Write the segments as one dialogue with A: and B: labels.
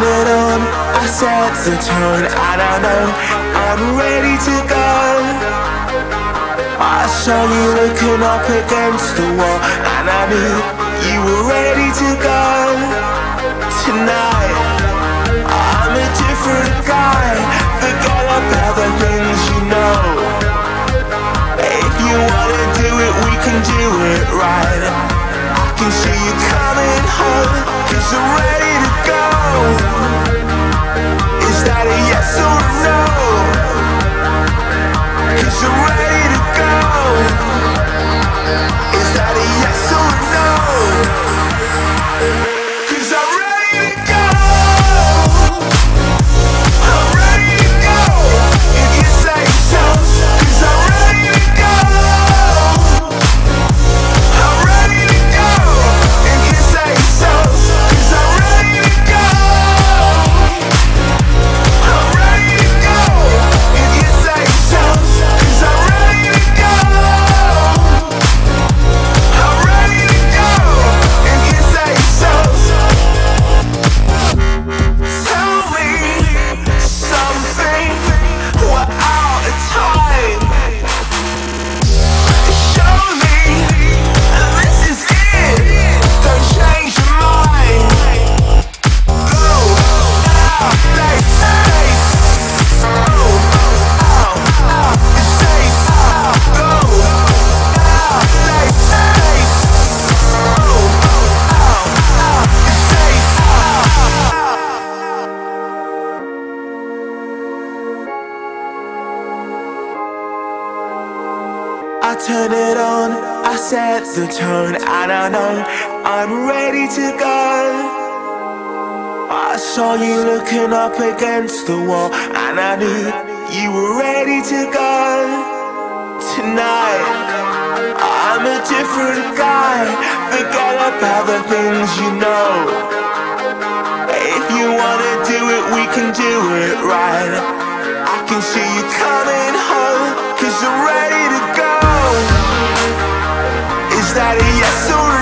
A: turn it on, I set the tone. I don't know, I'm ready to go. I saw you looking up against the wall And I knew you were ready to go. Tonight, I'm a different guy. Forget about the things you know. If you wanna do it, we can do it right can see you coming home Cause I'm ready to go Is that a yes or a no? Cause I'm ready to go Is that a yes or a no? To go. I saw you looking up against the wall, and I knew you were ready to go. Tonight, I'm a different guy. Forget about the things you know. If you wanna do it, we can do it right. I can see you coming home, cause I'm ready to go. Is that a yes or a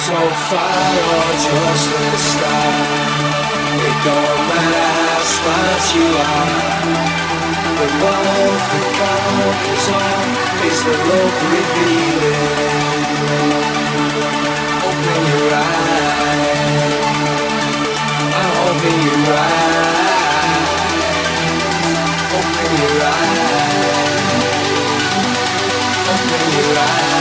B: so far or just the start. It don't matter how smart you are. The love that conquers all is the love revealing. Open your eyes. I'm open your eyes. Open your eyes. Open your eyes.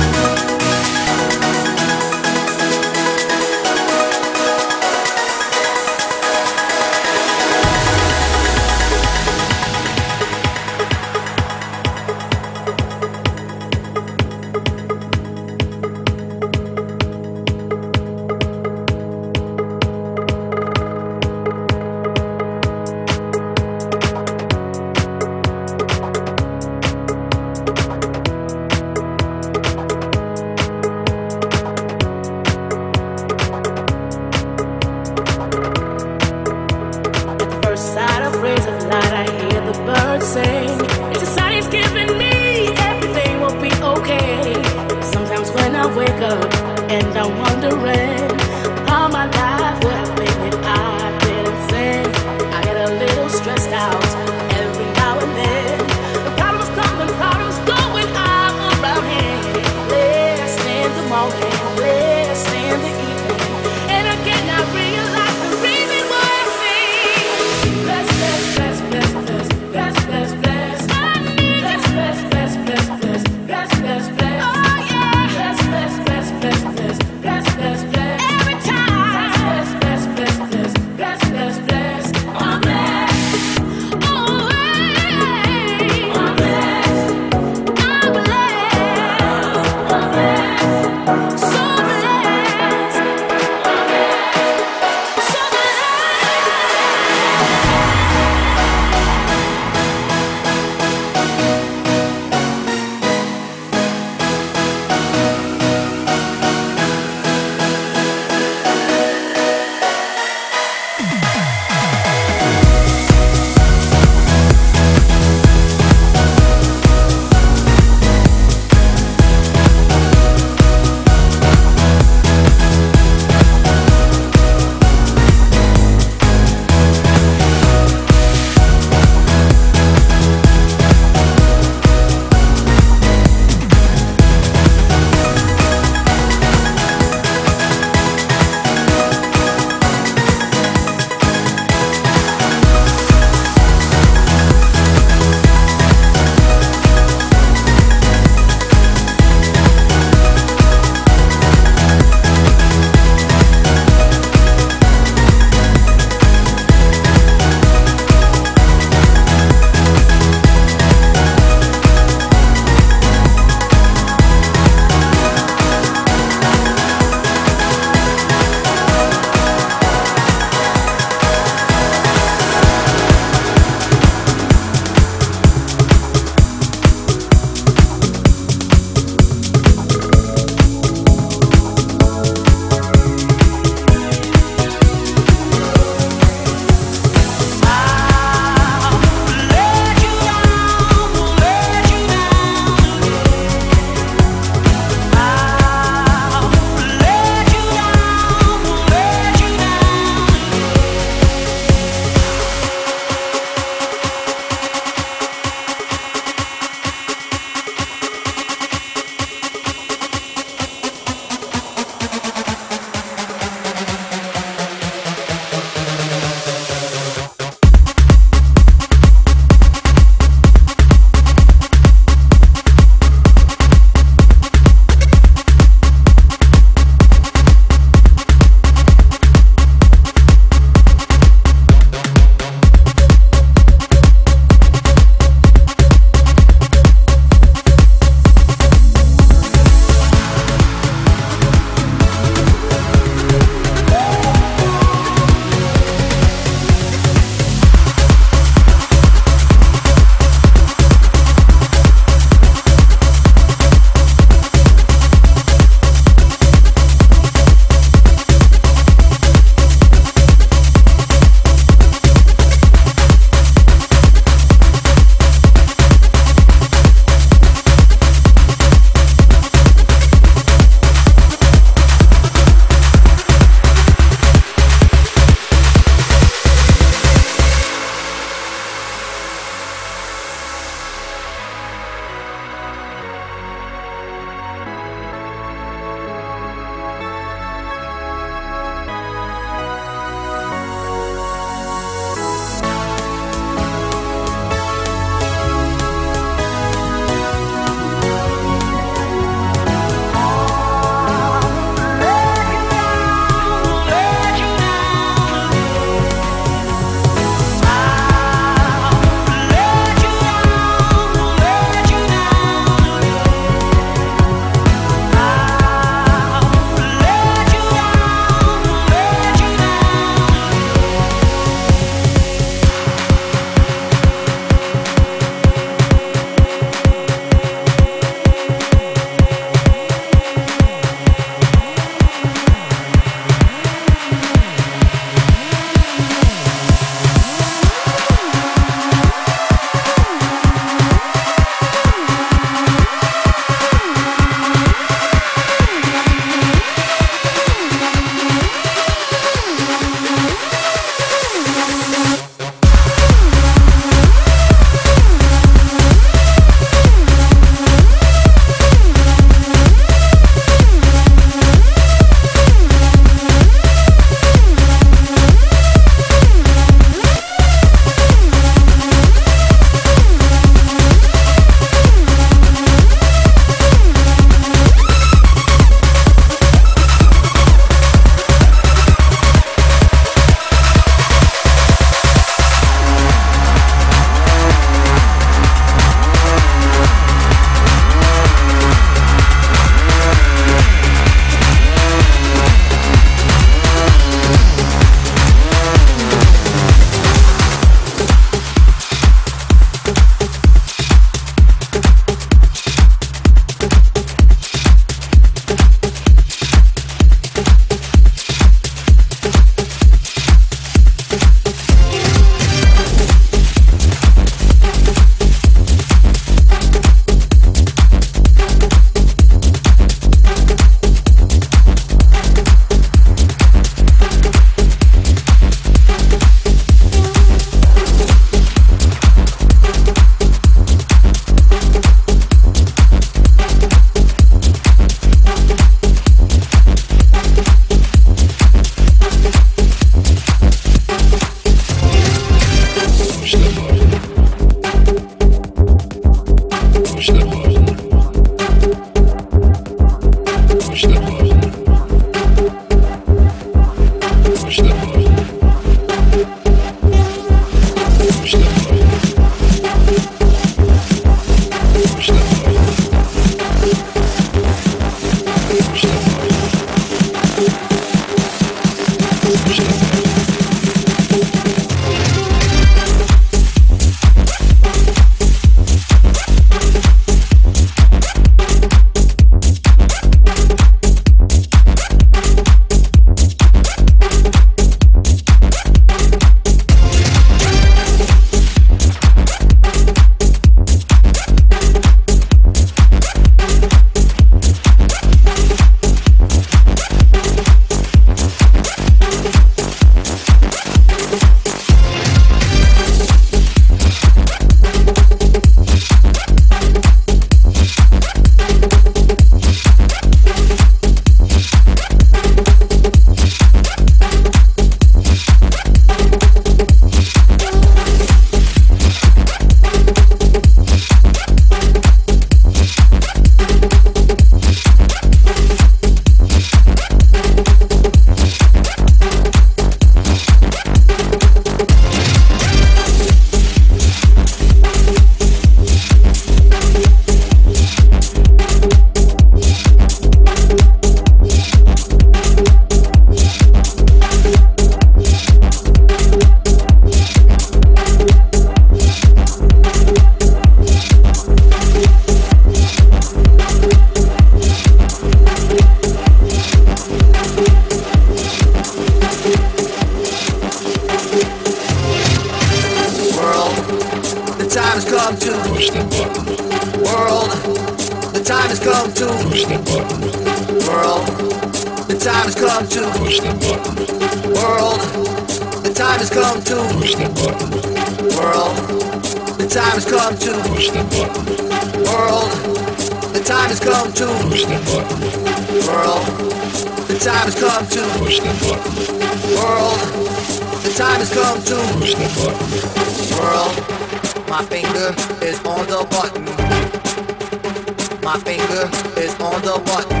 C: My finger is on the button.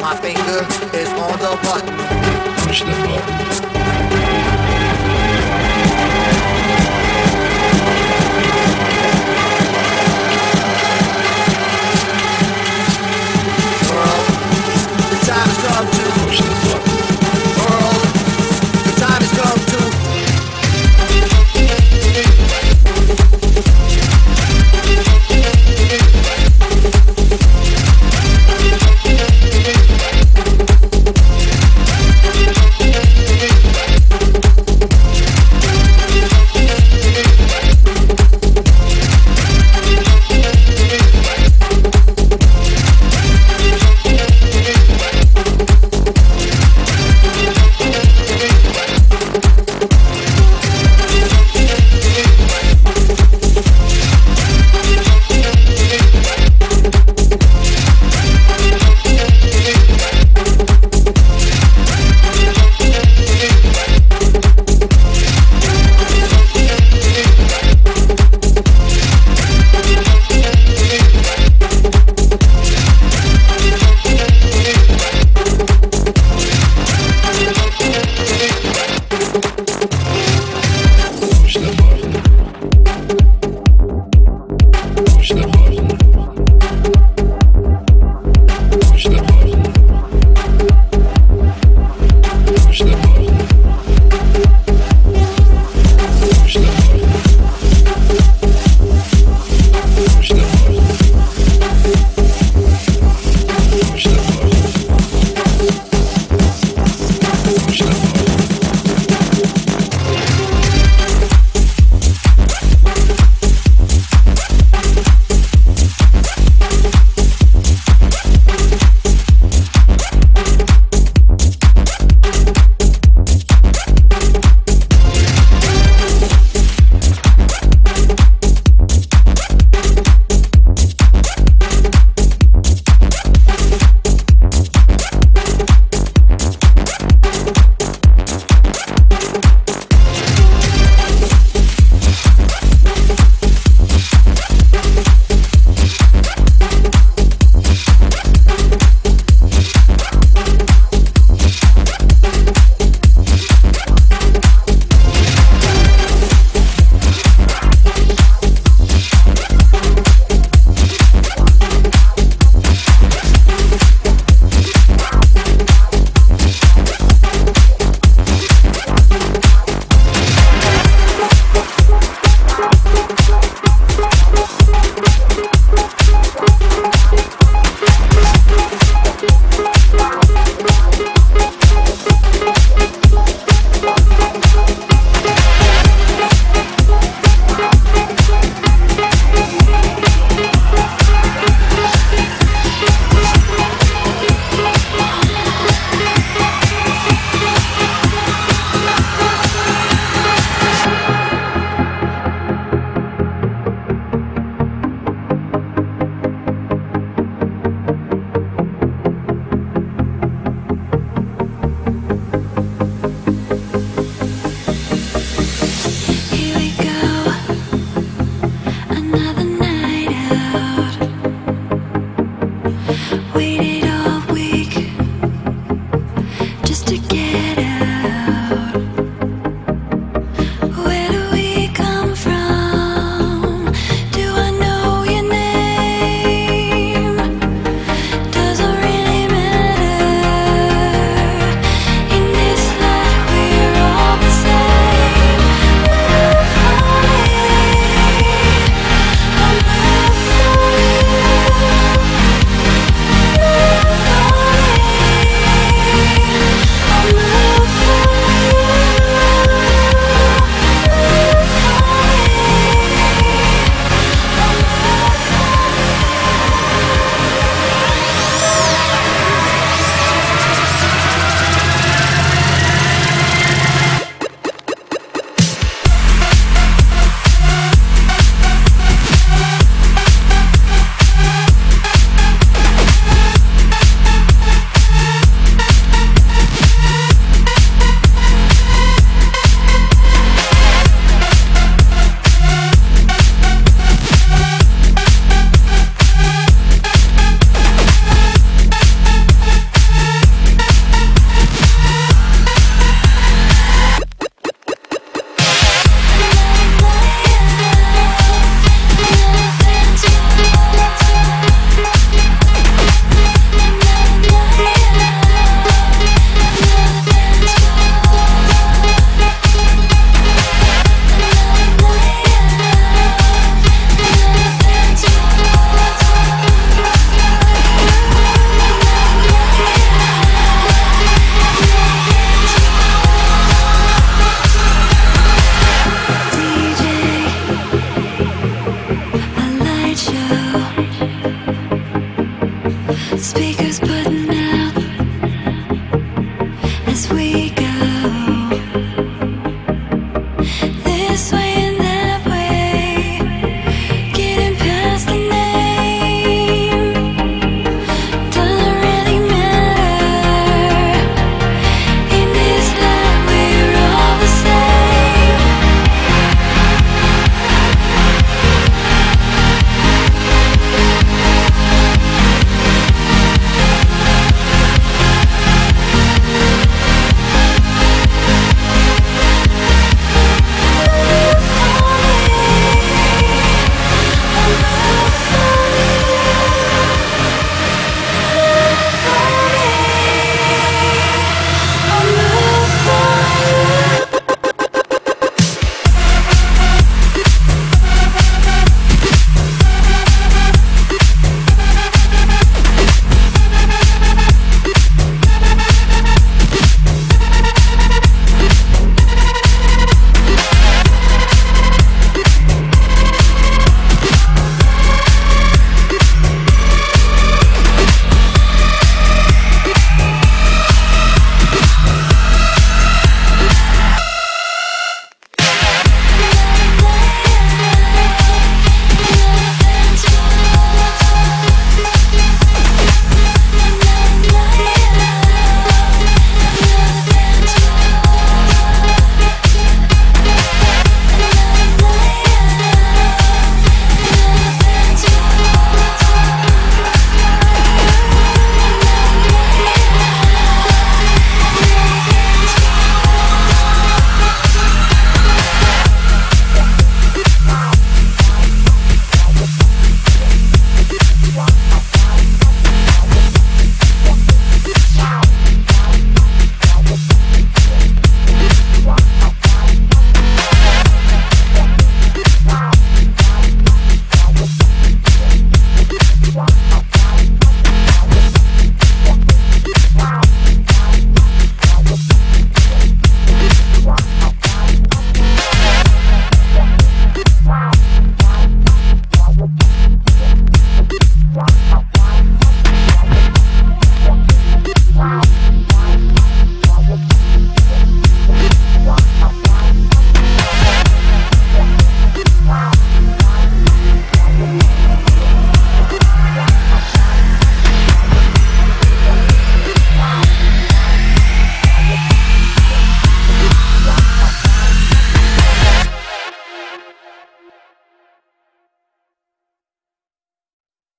C: My finger is on the button. Push the button.